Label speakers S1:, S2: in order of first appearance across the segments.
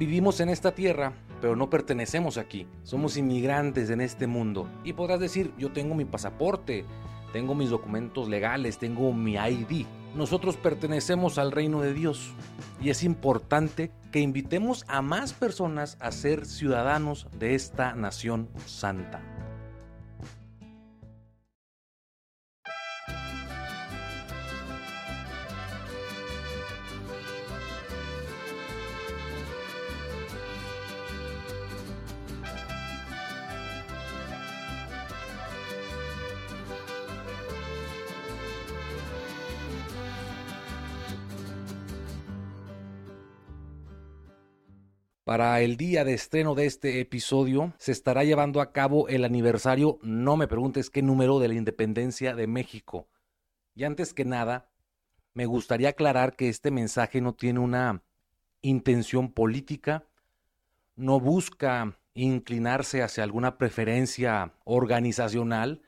S1: Vivimos en esta tierra, pero no pertenecemos aquí. Somos inmigrantes en este mundo. Y podrás decir, yo tengo mi pasaporte, tengo mis documentos legales, tengo mi ID. Nosotros pertenecemos al reino de Dios y es importante que invitemos a más personas a ser ciudadanos de esta nación santa. Para el día de estreno de este episodio se estará llevando a cabo el aniversario, no me preguntes qué número, de la independencia de México. Y antes que nada, me gustaría aclarar que este mensaje no tiene una intención política, no busca inclinarse hacia alguna preferencia organizacional,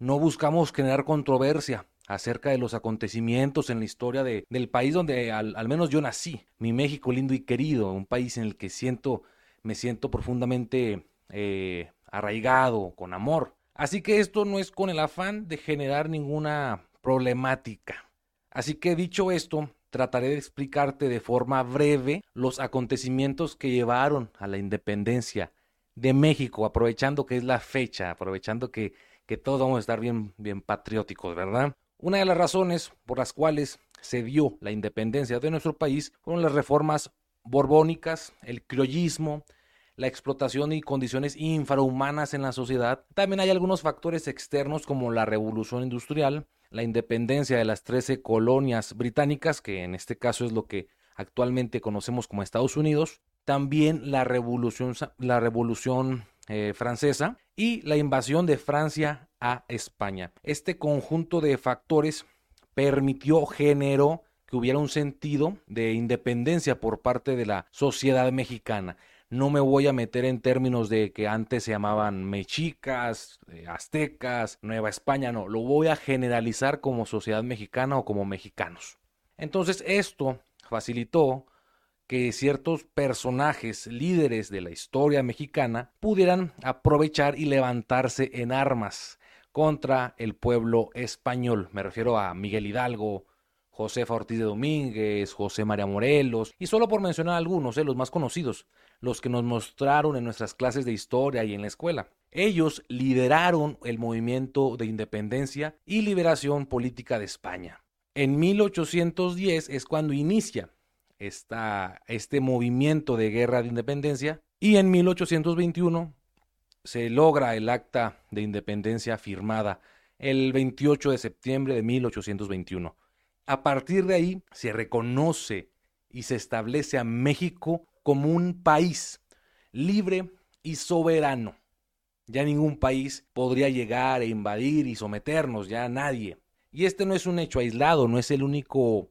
S1: no buscamos generar controversia, acerca de los acontecimientos en la historia de, del país donde al, menos yo nací, mi México lindo y querido, un país en el que siento, me siento profundamente eh, arraigado, con amor. Así que esto no es con el afán de generar ninguna problemática. Así que dicho esto, trataré de explicarte de forma breve los acontecimientos que llevaron a la independencia de México, aprovechando que es la fecha, aprovechando que, que todos vamos a estar bien, bien patrióticos, ¿verdad? Una de las razones por las cuales se dio la independencia de nuestro país fueron las reformas borbónicas, el criollismo, la explotación y condiciones infrahumanas en la sociedad. También hay algunos factores externos como la revolución industrial, la independencia de las 13 colonias británicas, que en este caso es lo que actualmente conocemos como Estados Unidos, también la revolución, la revolución eh, francesa y la invasión de Francia a España. Este conjunto de factores permitió, generó que hubiera un sentido de independencia por parte de la sociedad mexicana. No me voy a meter en términos de que antes se llamaban mexicas, eh, aztecas, Nueva España, no, lo voy a generalizar como sociedad mexicana o como mexicanos. Entonces esto facilitó que ciertos personajes líderes de la historia mexicana pudieran aprovechar y levantarse en armas contra el pueblo español. Me refiero a Miguel Hidalgo, José Ortiz de Domínguez, José María Morelos, y solo por mencionar algunos, eh, los más conocidos, los que nos mostraron en nuestras clases de historia y en la escuela. Ellos lideraron el movimiento de independencia y liberación política de España. En 1810 es cuando inicia este movimiento de guerra de independencia y en 1821 se logra el acta de independencia firmada el 28 de septiembre de 1821. A partir de ahí se reconoce y se establece a México como un país libre y soberano. Ya ningún país podría llegar e invadir y someternos, ya nadie. Y este no es un hecho aislado, no es el único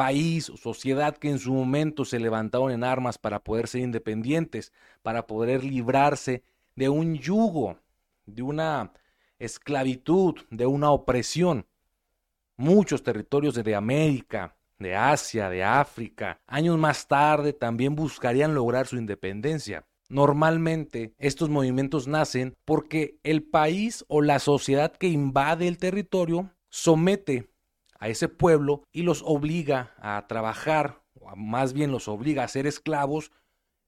S1: país o sociedad que en su momento se levantaron en armas para poder ser independientes, para poder librarse de un yugo, de una esclavitud, de una opresión. Muchos territorios de América, de Asia, de África, años más tarde también buscarían lograr su independencia. Normalmente estos movimientos nacen porque el país o la sociedad que invade el territorio somete a ese pueblo y los obliga a trabajar, o más bien los obliga a ser esclavos,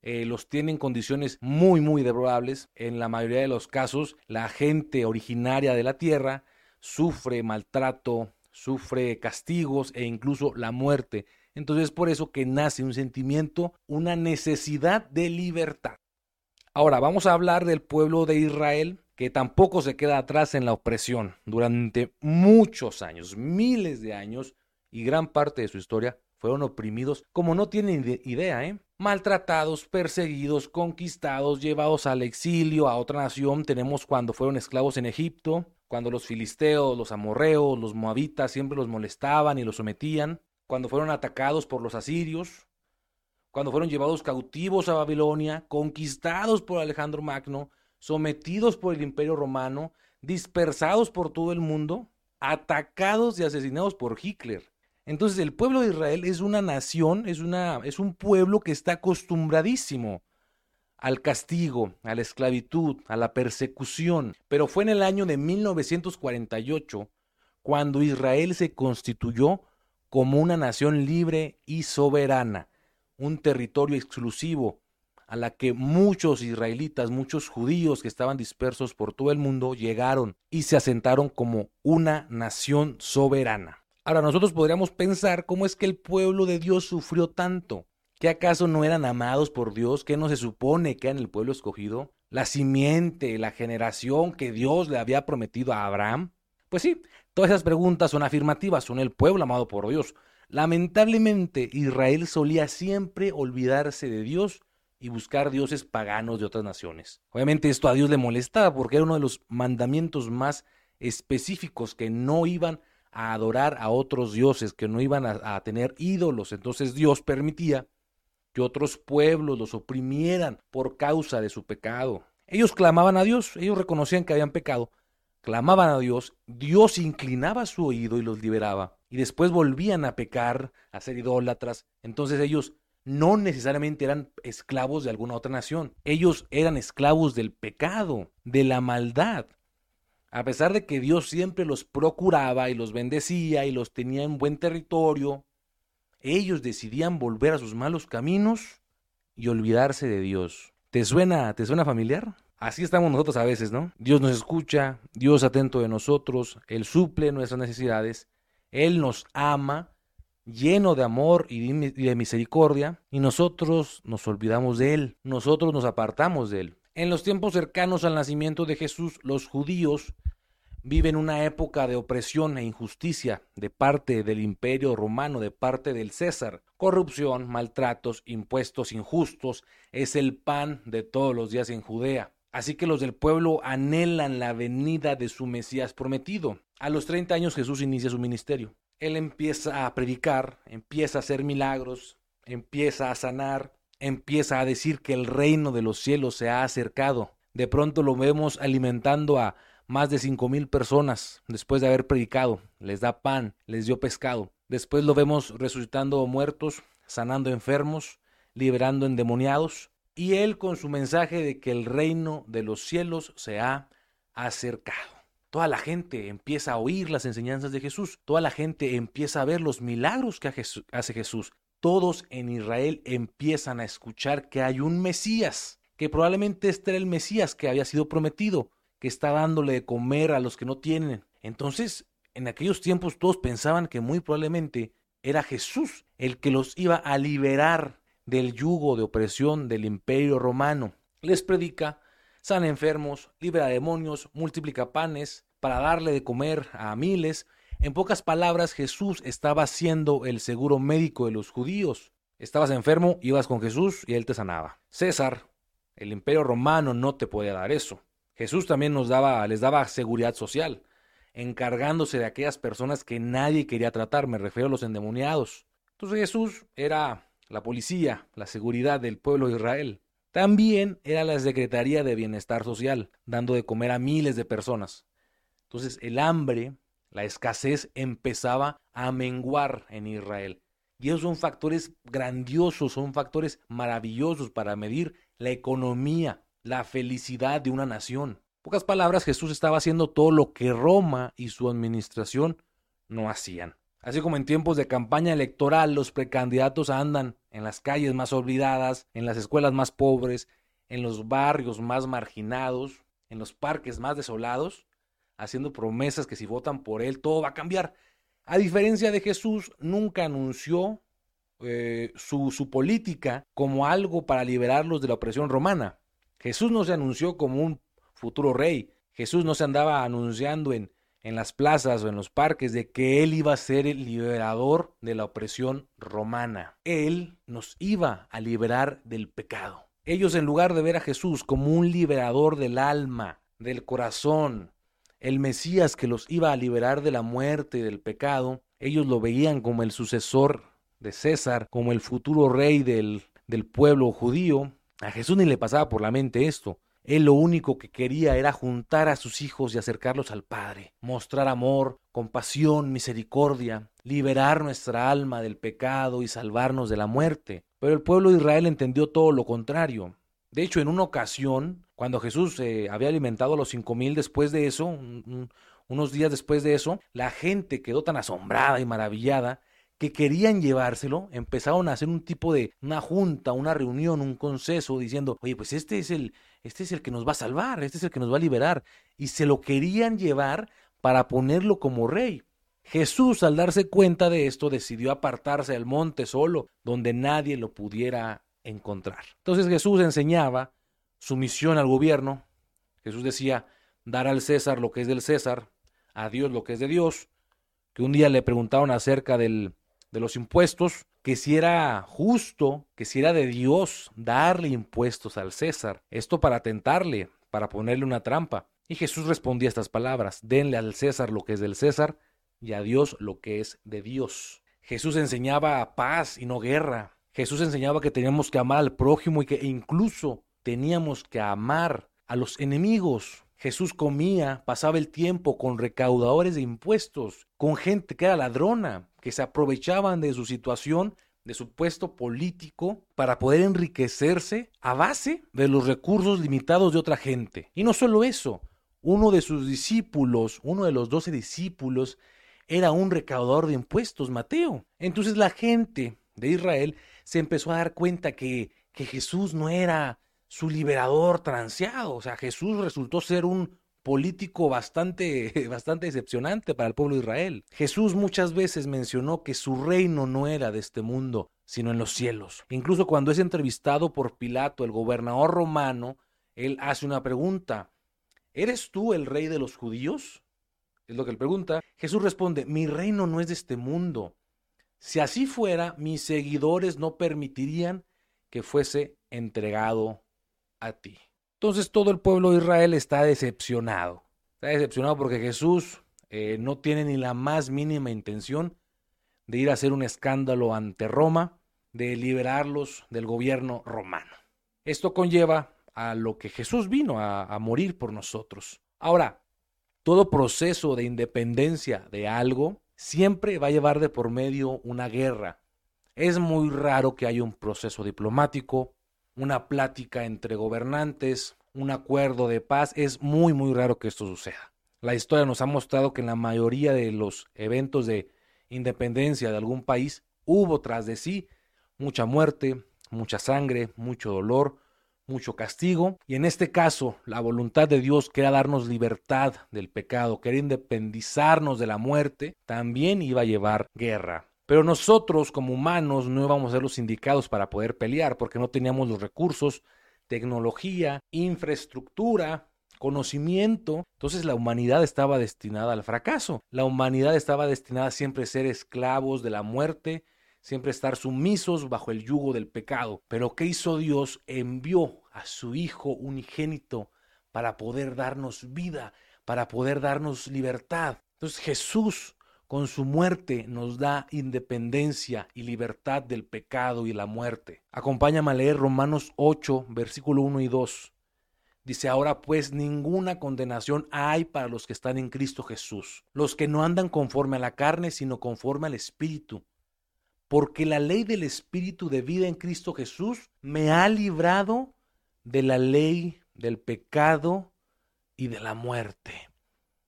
S1: eh, los tiene en condiciones muy, muy deplorables. En la mayoría de los casos, la gente originaria de la tierra sufre maltrato, sufre castigos e incluso la muerte. Entonces es por eso que nace un sentimiento, una necesidad de libertad. Ahora vamos a hablar del pueblo de Israel que tampoco se queda atrás en la opresión. Durante muchos años, miles de años y gran parte de su historia fueron oprimidos como no tienen idea, ¿eh? Maltratados, perseguidos, conquistados, llevados al exilio a otra nación. Tenemos cuando fueron esclavos en Egipto, cuando los filisteos, los amorreos, los moabitas siempre los molestaban y los sometían, cuando fueron atacados por los asirios, cuando fueron llevados cautivos a Babilonia, conquistados por Alejandro Magno, sometidos por el imperio romano, dispersados por todo el mundo, atacados y asesinados por Hitler. Entonces el pueblo de Israel es una nación, es, una, es un pueblo que está acostumbradísimo al castigo, a la esclavitud, a la persecución. Pero fue en el año de 1948 cuando Israel se constituyó como una nación libre y soberana, un territorio exclusivo a la que muchos israelitas, muchos judíos que estaban dispersos por todo el mundo llegaron y se asentaron como una nación soberana. Ahora nosotros podríamos pensar cómo es que el pueblo de Dios sufrió tanto. ¿Que acaso no eran amados por Dios? ¿Que no se supone que eran el pueblo escogido? ¿La simiente, la generación que Dios le había prometido a Abraham? Pues sí, todas esas preguntas son afirmativas, son el pueblo amado por Dios. Lamentablemente, Israel solía siempre olvidarse de Dios y buscar dioses paganos de otras naciones. Obviamente esto a Dios le molestaba porque era uno de los mandamientos más específicos que no iban a adorar a otros dioses, que no iban a, tener ídolos. Entonces Dios permitía que otros pueblos los oprimieran por causa de su pecado. Ellos clamaban a Dios, ellos reconocían que habían pecado, clamaban a Dios, Dios inclinaba su oído y los liberaba. Y después volvían a pecar, a ser idólatras. Entonces ellos no necesariamente eran esclavos de alguna otra nación. Ellos eran esclavos del pecado, de la maldad. A pesar de que Dios siempre los procuraba y los bendecía y los tenía en buen territorio, ellos decidían volver a sus malos caminos y olvidarse de Dios. ¿Te suena, te suena familiar? Así estamos nosotros a veces, ¿no? Dios nos escucha, Dios atento de nosotros, Él suple nuestras necesidades, Él nos ama, lleno de amor y de misericordia, y nosotros nos olvidamos de Él, nosotros nos apartamos de Él. En los tiempos cercanos al nacimiento de Jesús, los judíos viven una época de opresión e injusticia de parte del imperio romano, de parte del César. Corrupción, maltratos, impuestos injustos es el pan de todos los días en Judea. Así que los del pueblo anhelan la venida de su Mesías prometido. A los 30 años Jesús inicia su ministerio él empieza a predicar, empieza a hacer milagros, empieza a sanar, empieza a decir que el reino de los cielos se ha acercado. De pronto lo vemos alimentando a más de cinco mil personas después de haber predicado. Les da pan, les dio pescado. Después lo vemos resucitando muertos, sanando enfermos, liberando endemoniados. Y él con su mensaje de que el reino de los cielos se ha acercado. Toda la gente empieza a oír las enseñanzas de Jesús. Toda la gente empieza a ver los milagros que hace Jesús. Todos en Israel empiezan a escuchar que hay un Mesías, que probablemente este era el Mesías que había sido prometido, que está dándole de comer a los que no tienen. Entonces, en aquellos tiempos todos pensaban que muy probablemente era Jesús el que los iba a liberar del yugo de opresión del imperio romano. Les predica sana enfermos, libera demonios, multiplica panes para darle de comer a miles. En pocas palabras, Jesús estaba siendo el seguro médico de los judíos. Estabas enfermo, ibas con Jesús y él te sanaba. César, el imperio romano no te podía dar eso. Jesús también nos daba, les daba seguridad social, encargándose de aquellas personas que nadie quería tratar, me refiero a los endemoniados. Entonces Jesús era la policía, la seguridad del pueblo de Israel. También era la Secretaría de Bienestar Social, dando de comer a miles de personas. Entonces el hambre, la escasez empezaba a menguar en Israel. Y esos son factores grandiosos, son factores maravillosos para medir la economía, la felicidad de una nación. En pocas palabras, Jesús estaba haciendo todo lo que Roma y su administración no hacían. Así como en tiempos de campaña electoral los precandidatos andan en las calles más olvidadas, en las escuelas más pobres, en los barrios más marginados, en los parques más desolados, haciendo promesas que si votan por él todo va a cambiar. A diferencia de Jesús, nunca anunció eh, su, su política como algo para liberarlos de la opresión romana. Jesús no se anunció como un futuro rey. Jesús no se andaba anunciando en en las plazas o en los parques de que Él iba a ser el liberador de la opresión romana. Él nos iba a liberar del pecado. Ellos en lugar de ver a Jesús como un liberador del alma, del corazón, el Mesías que los iba a liberar de la muerte y del pecado, ellos lo veían como el sucesor de César, como el futuro rey del, del pueblo judío. A Jesús ni le pasaba por la mente esto. Él lo único que quería era juntar a sus hijos y acercarlos al Padre, mostrar amor, compasión, misericordia, liberar nuestra alma del pecado y salvarnos de la muerte. Pero el pueblo de Israel entendió todo lo contrario. De hecho, en una ocasión, cuando Jesús eh, había alimentado a los cinco mil después de eso, unos días después de eso, la gente quedó tan asombrada y maravillada que querían llevárselo, empezaron a hacer un tipo de una junta, una reunión, un conceso, diciendo, oye, pues este es el, este es el que nos va a salvar, este es el que nos va a liberar. Y se lo querían llevar para ponerlo como rey. Jesús, al darse cuenta de esto, decidió apartarse del monte solo, donde nadie lo pudiera encontrar. Entonces Jesús enseñaba su misión al gobierno. Jesús decía, dar al César lo que es del César, a Dios lo que es de Dios. Que un día le preguntaron acerca del, de los impuestos, que si era justo, que si era de Dios darle impuestos al César. Esto para tentarle, para ponerle una trampa. Y Jesús respondía estas palabras, denle al César lo que es del César y a Dios lo que es de Dios. Jesús enseñaba paz y no guerra. Jesús enseñaba que teníamos que amar al prójimo y que incluso teníamos que amar a los enemigos. Jesús comía, pasaba el tiempo con recaudadores de impuestos, con gente que era ladrona, que se aprovechaban de su situación, de su puesto político, para poder enriquecerse a base de los recursos limitados de otra gente. Y no solo eso, uno de sus discípulos, uno de los doce discípulos, era un recaudador de impuestos, Mateo. Entonces la gente de Israel se empezó a dar cuenta que, que Jesús no era su liberador transeado. O sea, Jesús resultó ser un político bastante, bastante decepcionante para el pueblo de Israel. Jesús muchas veces mencionó que su reino no era de este mundo, sino en los cielos. Incluso cuando es entrevistado por Pilato, el gobernador romano, él hace una pregunta. ¿Eres tú el rey de los judíos? Es lo que él pregunta. Jesús responde, mi reino no es de este mundo. Si así fuera, mis seguidores no permitirían que fuese entregado Entonces todo el pueblo de Israel está decepcionado. Está decepcionado porque Jesús eh, no tiene ni la más mínima intención de ir a hacer un escándalo ante Roma, de liberarlos del gobierno romano. Esto conlleva a lo que Jesús vino a, a morir por nosotros. Ahora, todo proceso de independencia de algo siempre va a llevar de por medio una guerra. Es muy raro que haya un proceso diplomático, una plática entre gobernantes, un acuerdo de paz. Es muy, muy raro que esto suceda. La historia nos ha mostrado que en la mayoría de los eventos de independencia de algún país hubo tras de sí mucha muerte, mucha sangre, mucho dolor, mucho castigo. Y en este caso, la voluntad de Dios, que era darnos libertad del pecado, que era independizarnos de la muerte, también iba a llevar guerra. Pero nosotros como humanos no íbamos a ser los indicados para poder pelear porque no teníamos los recursos, tecnología, infraestructura, conocimiento. Entonces la humanidad estaba destinada al fracaso. La humanidad estaba destinada a siempre ser esclavos de la muerte, siempre estar sumisos bajo el yugo del pecado. Pero ¿qué hizo Dios? Envió a su Hijo unigénito para poder darnos vida, para poder darnos libertad. Entonces Jesús con su muerte nos da independencia y libertad del pecado y la muerte. Acompáñame a leer Romanos 8, versículo 1 y 2. Dice, ahora pues ninguna condenación hay para los que están en Cristo Jesús, los que no andan conforme a la carne, sino conforme al Espíritu porque la ley del Espíritu de vida en Cristo Jesús me ha librado de la ley del pecado y de la muerte.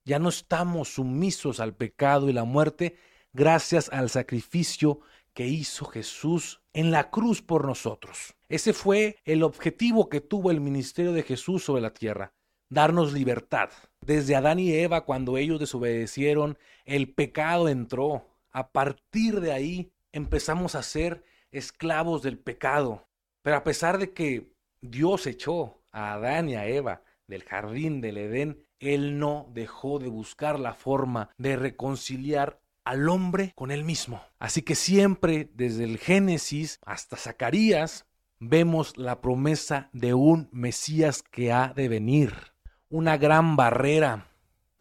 S1: Ya no estamos sumisos al pecado y la muerte gracias al sacrificio que hizo Jesús en la cruz por nosotros. Ese fue el objetivo que tuvo el ministerio de Jesús sobre la tierra, darnos libertad. Desde Adán y Eva, cuando ellos desobedecieron, el pecado entró. A partir de ahí, empezamos a ser esclavos del pecado. Pero a pesar de que Dios echó a Adán y a Eva del jardín del Edén, Él no dejó de buscar la forma de reconciliar al hombre con él mismo. Así que siempre, desde el Génesis hasta Zacarías, vemos la promesa de un Mesías que ha de venir. Una gran barrera,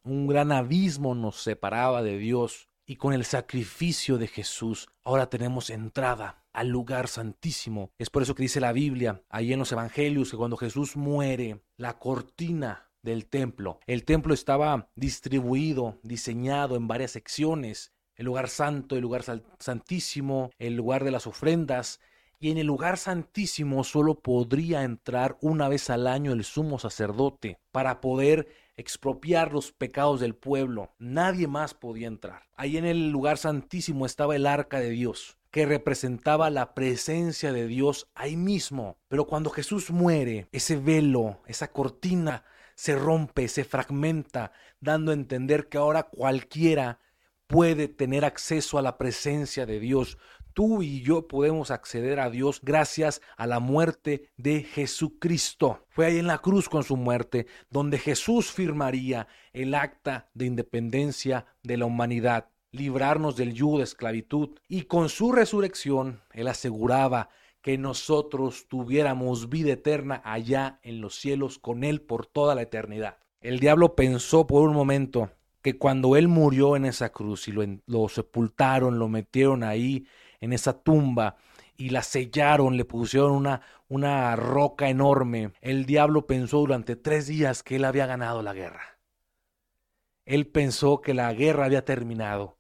S1: un gran abismo nos separaba de Dios y con el sacrificio de Jesús ahora tenemos entrada al lugar santísimo. Es por eso que dice la Biblia, ahí en los Evangelios, que cuando Jesús muere, la cortina del templo, el templo estaba distribuido, diseñado en varias secciones, el lugar santo, el lugar santísimo, el lugar de las ofrendas, y en el lugar santísimo solo podría entrar una vez al año el sumo sacerdote para poder expropiar los pecados del pueblo. Nadie más podía entrar. Ahí en el lugar santísimo estaba el arca de Dios que representaba la presencia de Dios ahí mismo. Pero cuando Jesús muere, ese velo, esa cortina se rompe, se fragmenta, dando a entender que ahora cualquiera puede tener acceso a la presencia de Dios. Tú y yo podemos acceder a Dios gracias a la muerte de Jesucristo. Fue ahí en la cruz con su muerte donde Jesús firmaría el acta de independencia de la humanidad librarnos del yugo de esclavitud, y con su resurrección Él aseguraba que nosotros tuviéramos vida eterna allá en los cielos con Él por toda la eternidad. El diablo pensó por un momento que cuando Él murió en esa cruz y lo, sepultaron, lo metieron ahí en esa tumba, y la sellaron, le pusieron una, una roca enorme. El diablo pensó durante tres días que él había ganado la guerra. Él pensó que la guerra había terminado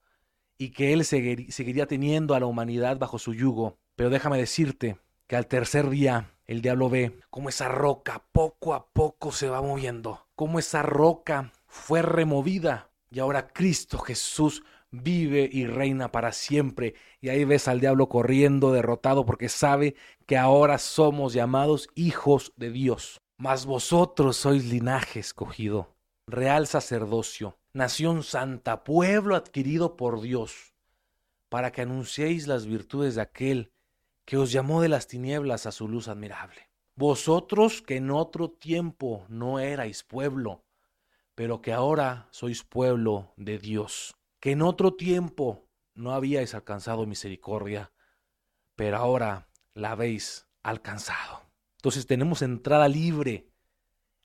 S1: y que Él seguiría teniendo a la humanidad bajo su yugo. Pero déjame decirte que al tercer día el diablo ve cómo esa roca poco a poco se va moviendo, cómo esa roca fue removida y ahora Cristo Jesús vive y reina para siempre. Y ahí ves al diablo corriendo derrotado porque sabe que ahora somos llamados hijos de Dios. Mas vosotros sois linaje escogido, real sacerdocio, nación santa, pueblo adquirido por Dios, para que anunciéis las virtudes de aquel que os llamó de las tinieblas a su luz admirable. Vosotros que en otro tiempo no erais pueblo, pero que ahora sois pueblo de Dios, que en otro tiempo no habíais alcanzado misericordia, pero ahora la habéis alcanzado. Entonces tenemos entrada libre,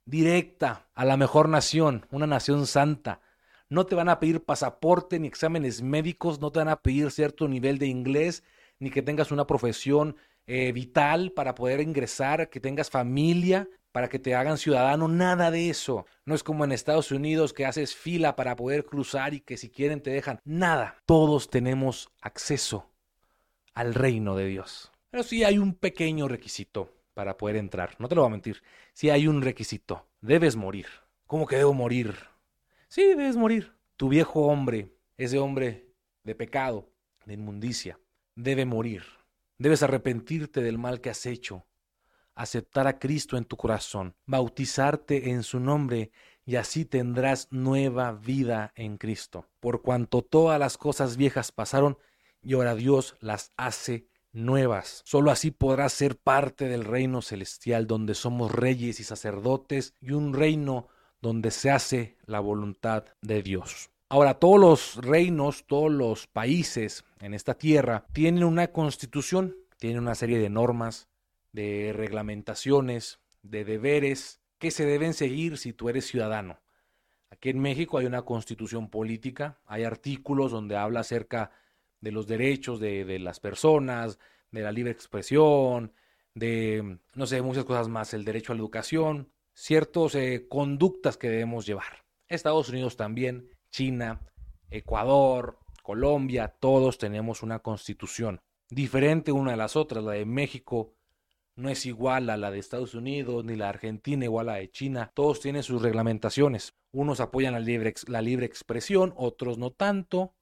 S1: directa a la mejor nación, una nación santa, no te van a pedir pasaporte ni exámenes médicos, no te van a pedir cierto nivel de inglés, ni que tengas una profesión eh, vital para poder ingresar, que tengas familia para que te hagan ciudadano, nada de eso. No es como en Estados Unidos que haces fila para poder cruzar y que si quieren te dejan. Nada. Todos tenemos acceso al reino de Dios. Pero sí hay un pequeño requisito para poder entrar. No te lo voy a mentir. Sí hay un requisito. Debes morir. ¿Cómo que debo morir? Sí, debes morir. Tu viejo hombre, ese hombre de pecado, de inmundicia, debe morir. Debes arrepentirte del mal que has hecho, aceptar a Cristo en tu corazón, bautizarte en su nombre y así tendrás nueva vida en Cristo. Por cuanto todas las cosas viejas pasaron y ahora Dios las hace nuevas. Solo así podrás ser parte del reino celestial donde somos reyes y sacerdotes y un reino donde se hace la voluntad de Dios. Ahora, todos los reinos, todos los países en esta tierra tienen una constitución, tienen una serie de normas, de reglamentaciones, de deberes que se deben seguir si tú eres ciudadano. Aquí en México hay una constitución política, hay artículos donde habla acerca de los derechos de, las personas, de la libre expresión, de, no sé, muchas cosas más, el derecho a la educación, ciertas eh, conductas que debemos llevar. Estados Unidos también, China, Ecuador, Colombia, todos tenemos una constitución diferente una de las otras. La de México no es igual a la de Estados Unidos, ni la Argentina igual a la de China. Todos tienen sus reglamentaciones. Unos apoyan la libre, la libre expresión, otros no tanto.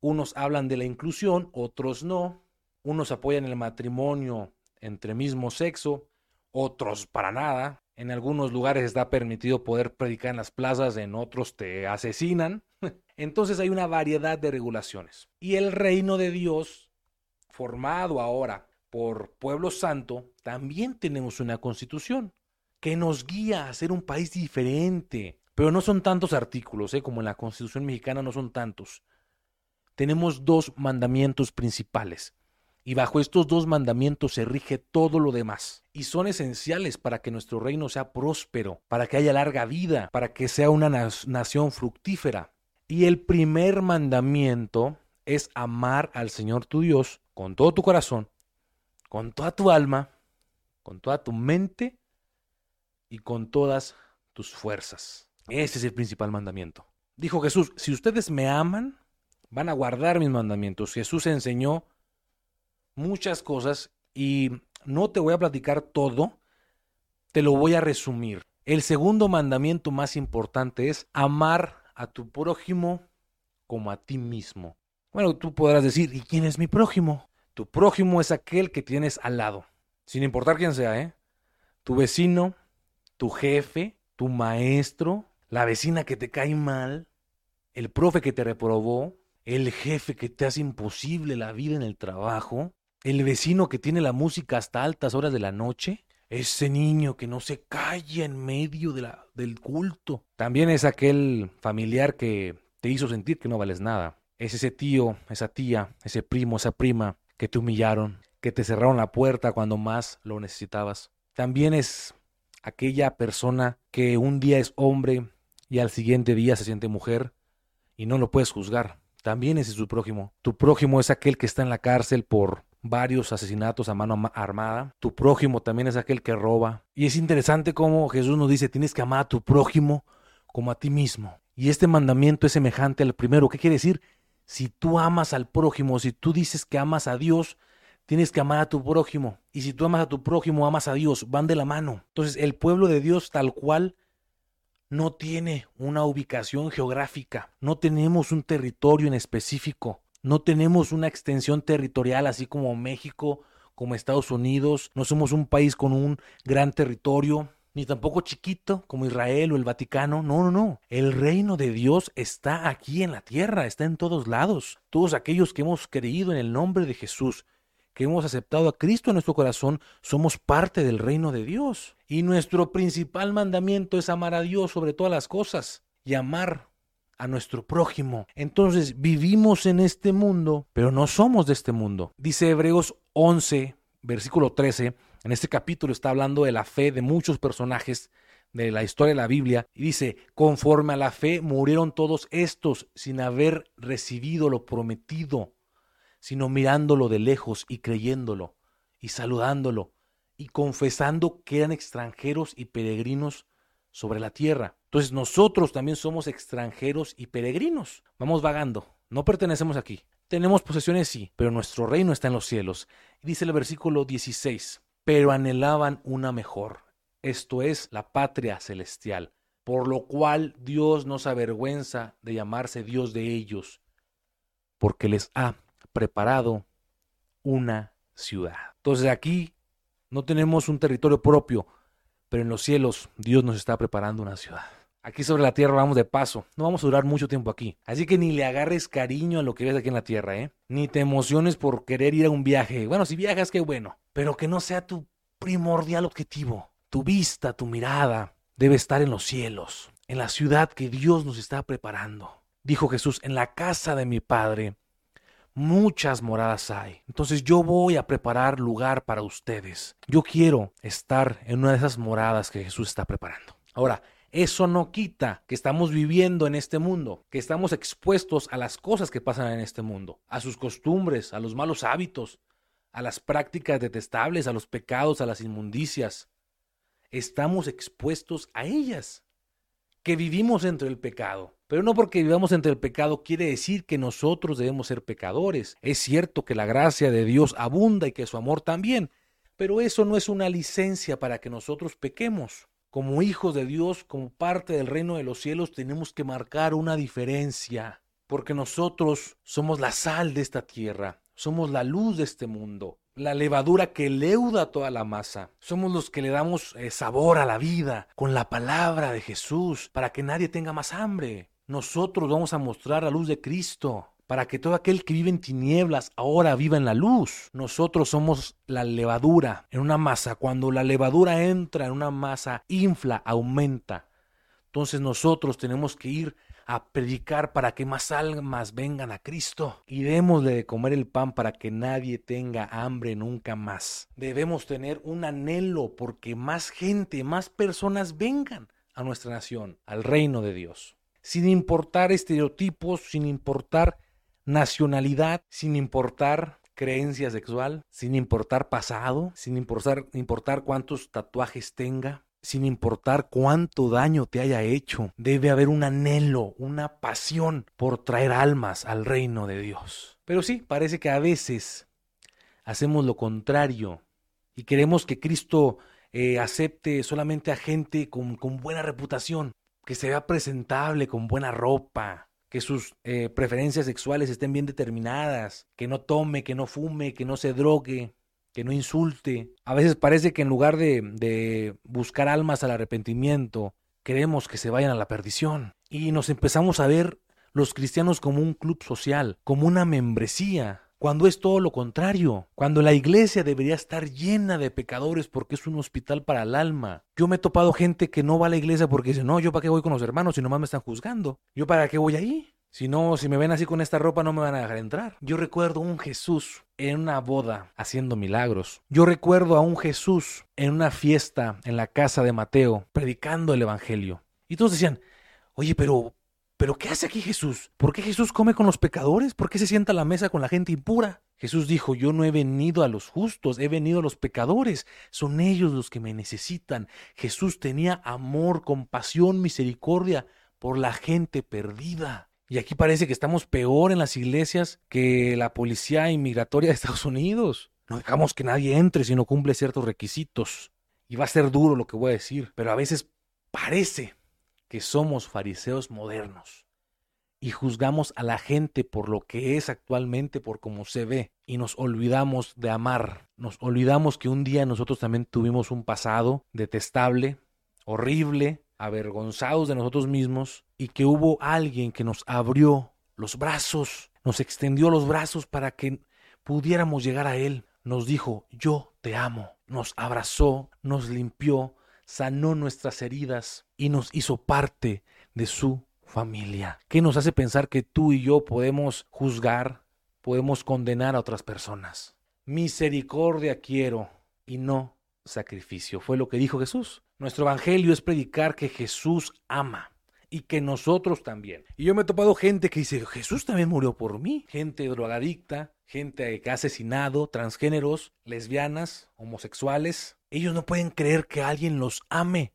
S1: Unos hablan de la inclusión, otros no. Unos apoyan el matrimonio entre mismo sexo, otros para nada. En algunos lugares está permitido poder predicar en las plazas, en otros te asesinan. Entonces hay una variedad de regulaciones. Y el reino de Dios, formado ahora por pueblo santo, también tenemos una constitución que nos guía a ser un país diferente. Pero no son tantos artículos, ¿eh? como en la constitución mexicana no son tantos. Tenemos dos mandamientos principales y bajo estos dos mandamientos se rige todo lo demás. Y son esenciales para que nuestro reino sea próspero, para que haya larga vida, para que sea una nación fructífera. Y el primer mandamiento es amar al Señor tu Dios con todo tu corazón, con toda tu alma, con toda tu mente y con todas tus fuerzas. Ese es el principal mandamiento. Dijo Jesús, si ustedes me aman, van a guardar mis mandamientos. Jesús enseñó muchas cosas y no te voy a platicar todo, te lo voy a resumir. El segundo mandamiento más importante es amar a tu prójimo como a ti mismo. Bueno, tú podrás decir, ¿y quién es mi prójimo? Tu prójimo es aquel que tienes al lado, sin importar quién sea, ¿eh? Tu vecino, tu jefe, tu maestro, la vecina que te cae mal, el profe que te reprobó, el jefe que te hace imposible la vida en el trabajo, el vecino que tiene la música hasta altas horas de la noche, ese niño que no se calla en medio del culto. También es aquel familiar que te hizo sentir que no vales nada. Es ese tío, esa tía, ese primo, esa prima que te humillaron, que te cerraron la puerta cuando más lo necesitabas. También es aquella persona que un día es hombre y al siguiente día se siente mujer y no lo puedes juzgar. También es tu prójimo. Tu prójimo es aquel que está en la cárcel por varios asesinatos a mano armada. Tu prójimo también es aquel que roba. Y es interesante cómo Jesús nos dice, tienes que amar a tu prójimo como a ti mismo. Y este mandamiento es semejante al primero. ¿Qué quiere decir? Si tú amas al prójimo, si tú dices que amas a Dios, tienes que amar a tu prójimo. Y si tú amas a tu prójimo, amas a Dios. Van de la mano. Entonces el pueblo de Dios tal cual no tiene una ubicación geográfica. No tenemos un territorio en específico. No tenemos una extensión territorial así como México, como Estados Unidos. No somos un país con un gran territorio, ni tampoco chiquito como Israel o el Vaticano. No, no, no. El reino de Dios está aquí en la tierra, está en todos lados. Todos aquellos que hemos creído en el nombre de Jesús, que hemos aceptado a Cristo en nuestro corazón, somos parte del reino de Dios. Y nuestro principal mandamiento es amar a Dios sobre todas las cosas y amar a nuestro prójimo. Entonces vivimos en este mundo, pero no somos de este mundo. Dice Hebreos 11, versículo 13, en este capítulo está hablando de la fe de muchos personajes de la historia de la Biblia y dice, conforme a la fe murieron todos estos sin haber recibido lo prometido, sino mirándolo de lejos y creyéndolo y saludándolo y confesando que eran extranjeros y peregrinos sobre la tierra. Entonces nosotros también somos extranjeros y peregrinos. Vamos vagando, no pertenecemos aquí. Tenemos posesiones, sí, pero nuestro reino está en los cielos. dice el versículo 16, pero anhelaban una mejor, esto es la patria celestial, por lo cual Dios no se avergüenza de llamarse Dios de ellos, porque les ha preparado una ciudad. Entonces aquí no tenemos un territorio propio, pero en los cielos Dios nos está preparando una ciudad. Aquí sobre la tierra vamos de paso, no vamos a durar mucho tiempo aquí. Así que ni le agarres cariño a lo que ves aquí en la tierra, ¿eh? Ni te emociones por querer ir a un viaje. Bueno, si viajas, qué bueno. Pero que no sea tu primordial objetivo. Tu vista, tu mirada debe estar en los cielos, en la ciudad que Dios nos está preparando. Dijo Jesús, en la casa de mi Padre muchas moradas hay. Entonces yo voy a preparar lugar para ustedes. Yo quiero estar en una de esas moradas que Jesús está preparando. Ahora, eso no quita que estamos viviendo en este mundo, que estamos expuestos a las cosas que pasan en este mundo, a sus costumbres, a los malos hábitos, a las prácticas detestables, a los pecados, a las inmundicias. Estamos expuestos a ellas, que vivimos entre el pecado. Pero no porque vivamos entre el pecado quiere decir que nosotros debemos ser pecadores. Es cierto que la gracia de Dios abunda y que su amor también, pero eso no es una licencia para que nosotros pequemos como hijos de Dios, como parte del reino de los cielos, tenemos que marcar una diferencia, porque nosotros somos la sal de esta tierra, somos la luz de este mundo, la levadura que leuda toda la masa. Somos los que le damos eh, sabor a la vida con la palabra de Jesús, para que nadie tenga más hambre. Nosotros vamos a mostrar la luz de Cristo para que todo aquel que vive en tinieblas ahora viva en la luz. Nosotros somos la levadura en una masa. Cuando la levadura entra en una masa, infla, aumenta. Entonces nosotros tenemos que ir a predicar para que más almas vengan a Cristo y démosle de comer el pan para que nadie tenga hambre nunca más. Debemos tener un anhelo porque más gente, más personas vengan a nuestra nación, al reino de Dios. Sin importar estereotipos, sin importar nacionalidad, sin importar creencia sexual, sin importar pasado, sin importar, importar cuántos tatuajes tenga. sin importar cuánto daño te haya hecho, debe haber un anhelo, una pasión por traer almas al reino de Dios. Pero sí, parece que a veces hacemos lo contrario y queremos que Cristo eh, acepte solamente a gente con, con, buena reputación, que se vea presentable, con buena ropa, que sus eh, preferencias sexuales estén bien determinadas, que no tome, que no fume, que no se drogue, que no insulte. A veces parece que en lugar de, de buscar almas al arrepentimiento, queremos que se vayan a la perdición. Y nos empezamos a ver los cristianos como un club social, como una membresía, cuando es todo lo contrario, cuando la iglesia debería estar llena de pecadores porque es un hospital para el alma. Yo me he topado gente que no va a la iglesia porque dice, no, yo para qué voy con los hermanos si nomás me están juzgando. Yo para qué voy ahí. Si no, si me ven así con esta ropa no me van a dejar entrar. Yo recuerdo un Jesús en una boda haciendo milagros. Yo recuerdo a un Jesús en una fiesta en la casa de Mateo predicando el Evangelio. Y todos decían, oye, pero ¿Pero qué hace aquí Jesús? ¿Por qué Jesús come con los pecadores? ¿Por qué se sienta a la mesa con la gente impura? Jesús dijo, yo no he venido a los justos, he venido a los pecadores. Son ellos los que me necesitan. Jesús tenía amor, compasión, misericordia por la gente perdida. Y aquí parece que estamos peor en las iglesias que la policía inmigratoria de Estados Unidos. No dejamos que nadie entre si no cumple ciertos requisitos. Y va a ser duro lo que voy a decir, pero a veces parece que somos fariseos modernos y juzgamos a la gente por lo que es actualmente, por cómo se ve, y nos olvidamos de amar, nos olvidamos que un día nosotros también tuvimos un pasado detestable, horrible, avergonzados de nosotros mismos, y que hubo alguien que nos abrió los brazos, nos extendió los brazos para que pudiéramos llegar a Él. Nos dijo, yo te amo, nos abrazó, nos limpió, sanó nuestras heridas y nos hizo parte de su familia. ¿Qué nos hace pensar que tú y yo podemos juzgar, podemos condenar a otras personas? Misericordia quiero y no sacrificio. Fue lo que dijo Jesús. Nuestro evangelio es predicar que Jesús ama y que nosotros también. Y yo me he topado gente que dice, Jesús también murió por mí. Gente drogadicta, gente que ha asesinado, transgéneros, lesbianas, homosexuales. Ellos no pueden creer que alguien los ame,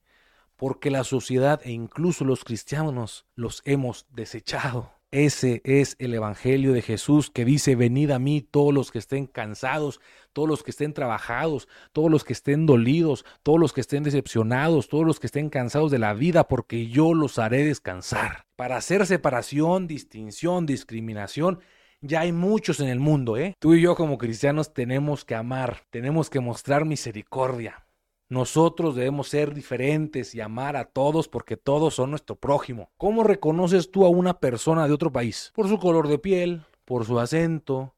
S1: porque la sociedad e incluso los cristianos los hemos desechado. Ese es el Evangelio de Jesús que dice, venid a mí todos los que estén cansados, todos los que estén trabajados, todos los que estén dolidos, todos los que estén decepcionados, todos los que estén cansados de la vida, porque yo los haré descansar. Para hacer separación, distinción, discriminación, ya hay muchos en el mundo, ¿eh? Tú y yo como cristianos tenemos que amar, tenemos que mostrar misericordia. Nosotros debemos ser diferentes y amar a todos porque todos son nuestro prójimo. ¿Cómo reconoces tú a una persona de otro país? Por su color de piel, por su acento,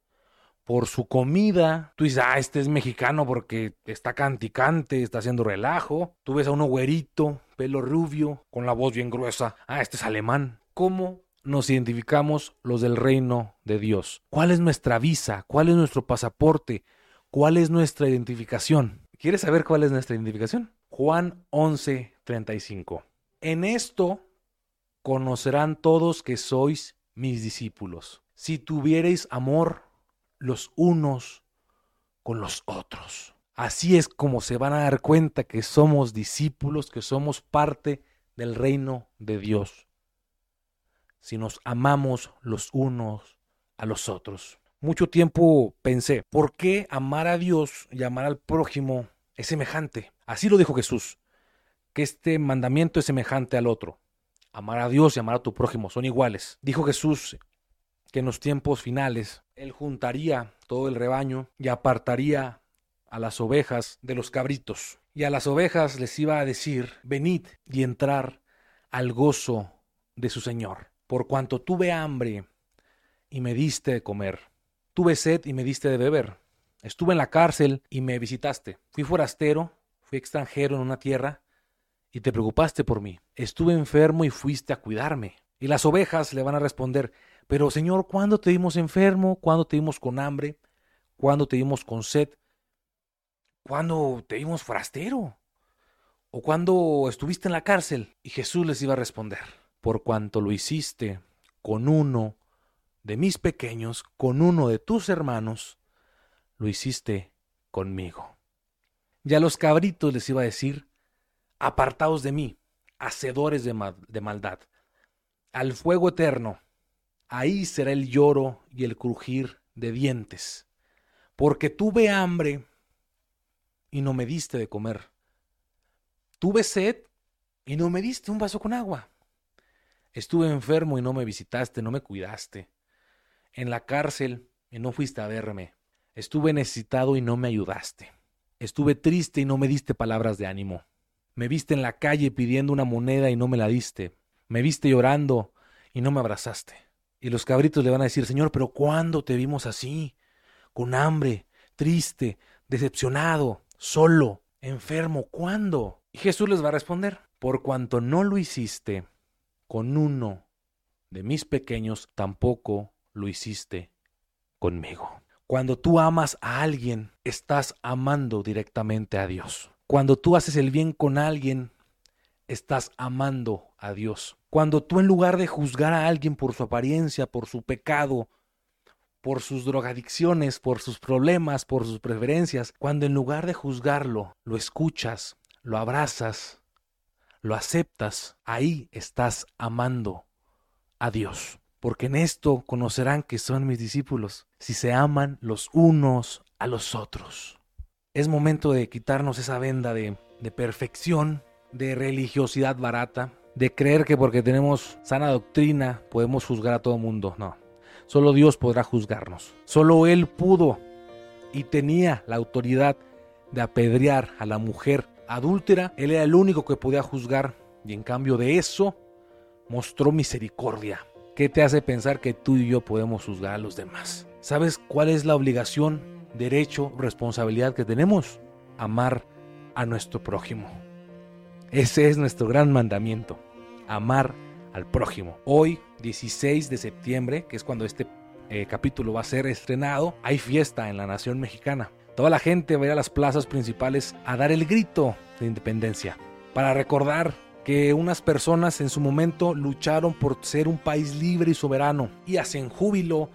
S1: por su comida. Tú dices, ah, este es mexicano porque está canticante, está haciendo relajo. Tú ves a uno güerito, pelo rubio, con la voz bien gruesa. Ah, este es alemán. ¿Cómo nos identificamos los del reino de Dios? ¿Cuál es nuestra visa? ¿Cuál es nuestro pasaporte? ¿Cuál es nuestra identificación? ¿Quieres saber cuál es nuestra identificación? Juan 11, 35. En esto conocerán todos que sois mis discípulos, si tuviereis amor los unos con los otros. Así es como se van a dar cuenta que somos discípulos, que somos parte del reino de Dios. Si nos amamos los unos a los otros mucho tiempo pensé, ¿por qué amar a Dios y amar al prójimo es semejante? Así lo dijo Jesús, que este mandamiento es semejante al otro. Amar a Dios y amar a tu prójimo son iguales. Dijo Jesús que en los tiempos finales Él juntaría todo el rebaño y apartaría a las ovejas de los cabritos. Y a las ovejas les iba a decir, venid y entrar al gozo de su Señor. Por cuanto tuve hambre y me diste de comer Tuve sed y me diste de beber. Estuve en la cárcel y me visitaste. Fui forastero, fui extranjero en una tierra y te preocupaste por mí. Estuve enfermo y fuiste a cuidarme. Y las ovejas le van a responder, pero Señor, ¿cuándo te dimos enfermo? ¿Cuándo te dimos con hambre? ¿Cuándo te dimos con sed? ¿Cuándo te dimos forastero? ¿O cuándo estuviste en la cárcel? Y Jesús les iba a responder, por cuanto lo hiciste con uno de mis pequeños, con uno de tus hermanos, lo hiciste conmigo. Ya los cabritos les iba a decir, apartados de mí, hacedores de, de maldad, al fuego eterno. Ahí será el lloro y el crujir de dientes, porque tuve hambre y no me diste de comer. Tuve sed y no me diste un vaso con agua. Estuve enfermo y no me visitaste, no me cuidaste. En la cárcel y no fuiste a verme. Estuve necesitado y no me ayudaste. Estuve triste y no me diste palabras de ánimo. Me viste en la calle pidiendo una moneda y no me la diste. Me viste llorando y no me abrazaste. Y los cabritos le van a decir, Señor, pero ¿cuándo te vimos así? Con hambre, triste, decepcionado, solo, enfermo, ¿cuándo? Y Jesús les va a responder, por cuanto no lo hiciste con uno de mis pequeños, tampoco lo hiciste conmigo. Cuando tú amas a alguien, estás amando directamente a Dios. Cuando tú haces el bien con alguien, estás amando a Dios. Cuando tú en lugar de juzgar a alguien por su apariencia, por su pecado, por sus drogadicciones, por sus problemas, por sus preferencias, cuando en lugar de juzgarlo, lo escuchas, lo abrazas, lo aceptas, ahí estás amando a Dios. Porque en esto conocerán que son mis discípulos, si se aman los unos a los otros. Es momento de quitarnos esa venda de, perfección, de religiosidad barata, de creer que porque tenemos sana doctrina podemos juzgar a todo mundo. No, Solo Dios podrá juzgarnos. Solo Él pudo y tenía la autoridad de apedrear a la mujer adúltera. Él era el único que podía juzgar y en cambio de eso mostró misericordia. ¿Qué te hace pensar que tú y yo podemos juzgar a los demás? ¿Sabes cuál es la obligación, derecho, responsabilidad que tenemos? Amar a nuestro prójimo. Ese es nuestro gran mandamiento, amar al prójimo. Hoy, 16 de septiembre, que es cuando este eh, capítulo va a ser estrenado, hay fiesta en la nación mexicana. Toda la gente va a ir a las plazas principales a dar el grito de independencia, para recordar que unas personas en su momento lucharon por ser un país libre y soberano y hacen júbilo,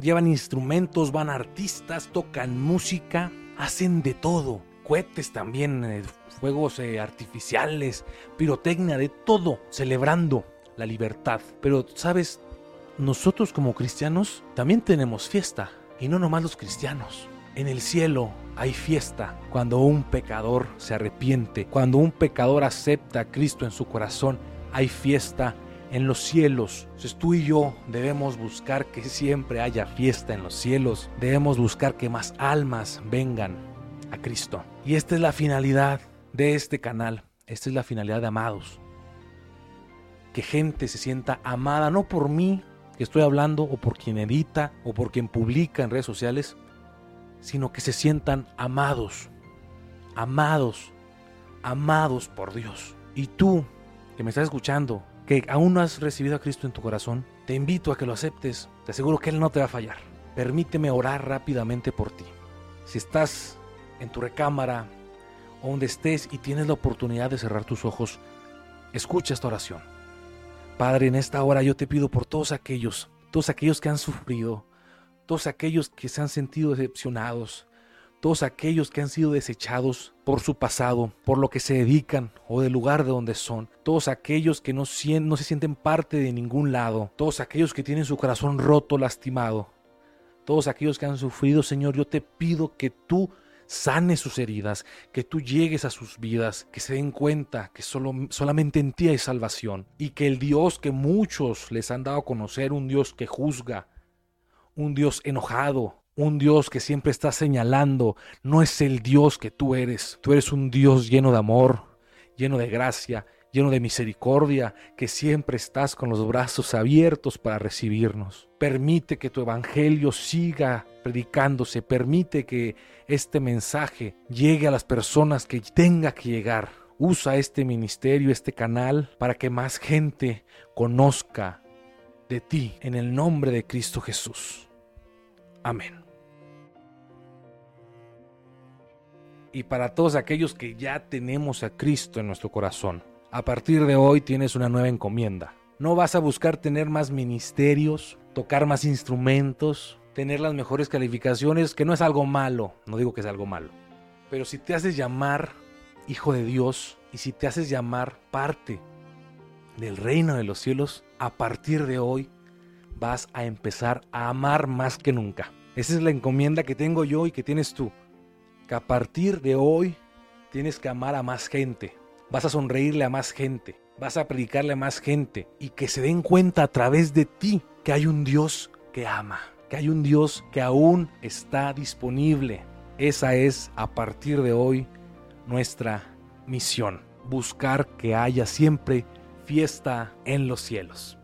S1: llevan instrumentos, van artistas, tocan música, hacen de todo, cohetes también, eh, fuegos eh, artificiales, pirotecnia, de todo, celebrando la libertad. Pero, ¿sabes? Nosotros como cristianos también tenemos fiesta, y no nomás los cristianos. En el cielo hay fiesta cuando un pecador se arrepiente, cuando un pecador acepta a Cristo en su corazón, hay fiesta en los cielos. Entonces tú y yo debemos buscar que siempre haya fiesta en los cielos, debemos buscar que más almas vengan a Cristo. Y esta es la finalidad de este canal, esta es la finalidad de Amados, que gente se sienta amada, no por mí que estoy hablando, o por quien edita, o por quien publica en redes sociales, sino que se sientan amados, amados, amados por Dios. Y tú, que me estás escuchando, que aún no has recibido a Cristo en tu corazón, te invito a que lo aceptes. Te aseguro que Él no te va a fallar. Permíteme orar rápidamente por ti. Si estás en tu recámara o donde estés y tienes la oportunidad de cerrar tus ojos, escucha esta oración. Padre, en esta hora yo te pido por todos aquellos, todos aquellos que han sufrido, todos aquellos que se han sentido decepcionados, todos aquellos que han sido desechados por su pasado, por lo que se dedican o del lugar de donde son, todos aquellos que no, no se sienten parte de ningún lado, todos aquellos que tienen su corazón roto, lastimado, todos aquellos que han sufrido, Señor, yo te pido que tú sane sus heridas, que tú llegues a sus vidas, que se den cuenta que solo, solamente en ti hay salvación y que el Dios que muchos les han dado a conocer, un Dios que juzga, un Dios enojado, un Dios que siempre está señalando, no es el Dios que tú eres. Tú eres un Dios lleno de amor, lleno de gracia, lleno de misericordia, que siempre estás con los brazos abiertos para recibirnos. Permite que tu evangelio siga predicándose, permite que este mensaje llegue a las personas que tenga que llegar. Usa este ministerio, este canal, para que más gente conozca de ti en el nombre de Cristo Jesús. Amén. Y para todos aquellos que ya tenemos a Cristo en nuestro corazón, a partir de hoy tienes una nueva encomienda. No vas a buscar tener más ministerios, tocar más instrumentos, tener las mejores calificaciones, que no es algo malo, no digo que es algo malo. Pero si te haces llamar hijo de Dios y si te haces llamar parte del reino de los cielos, a partir de hoy vas a empezar a amar más que nunca. Esa es la encomienda que tengo yo y que tienes tú. Que a partir de hoy tienes que amar a más gente. Vas a sonreírle a más gente. Vas a predicarle a más gente. Y que se den cuenta a través de ti que hay un Dios que ama. Que hay un Dios que aún está disponible. Esa es a partir de hoy nuestra misión. Buscar que haya siempre fiesta en los cielos.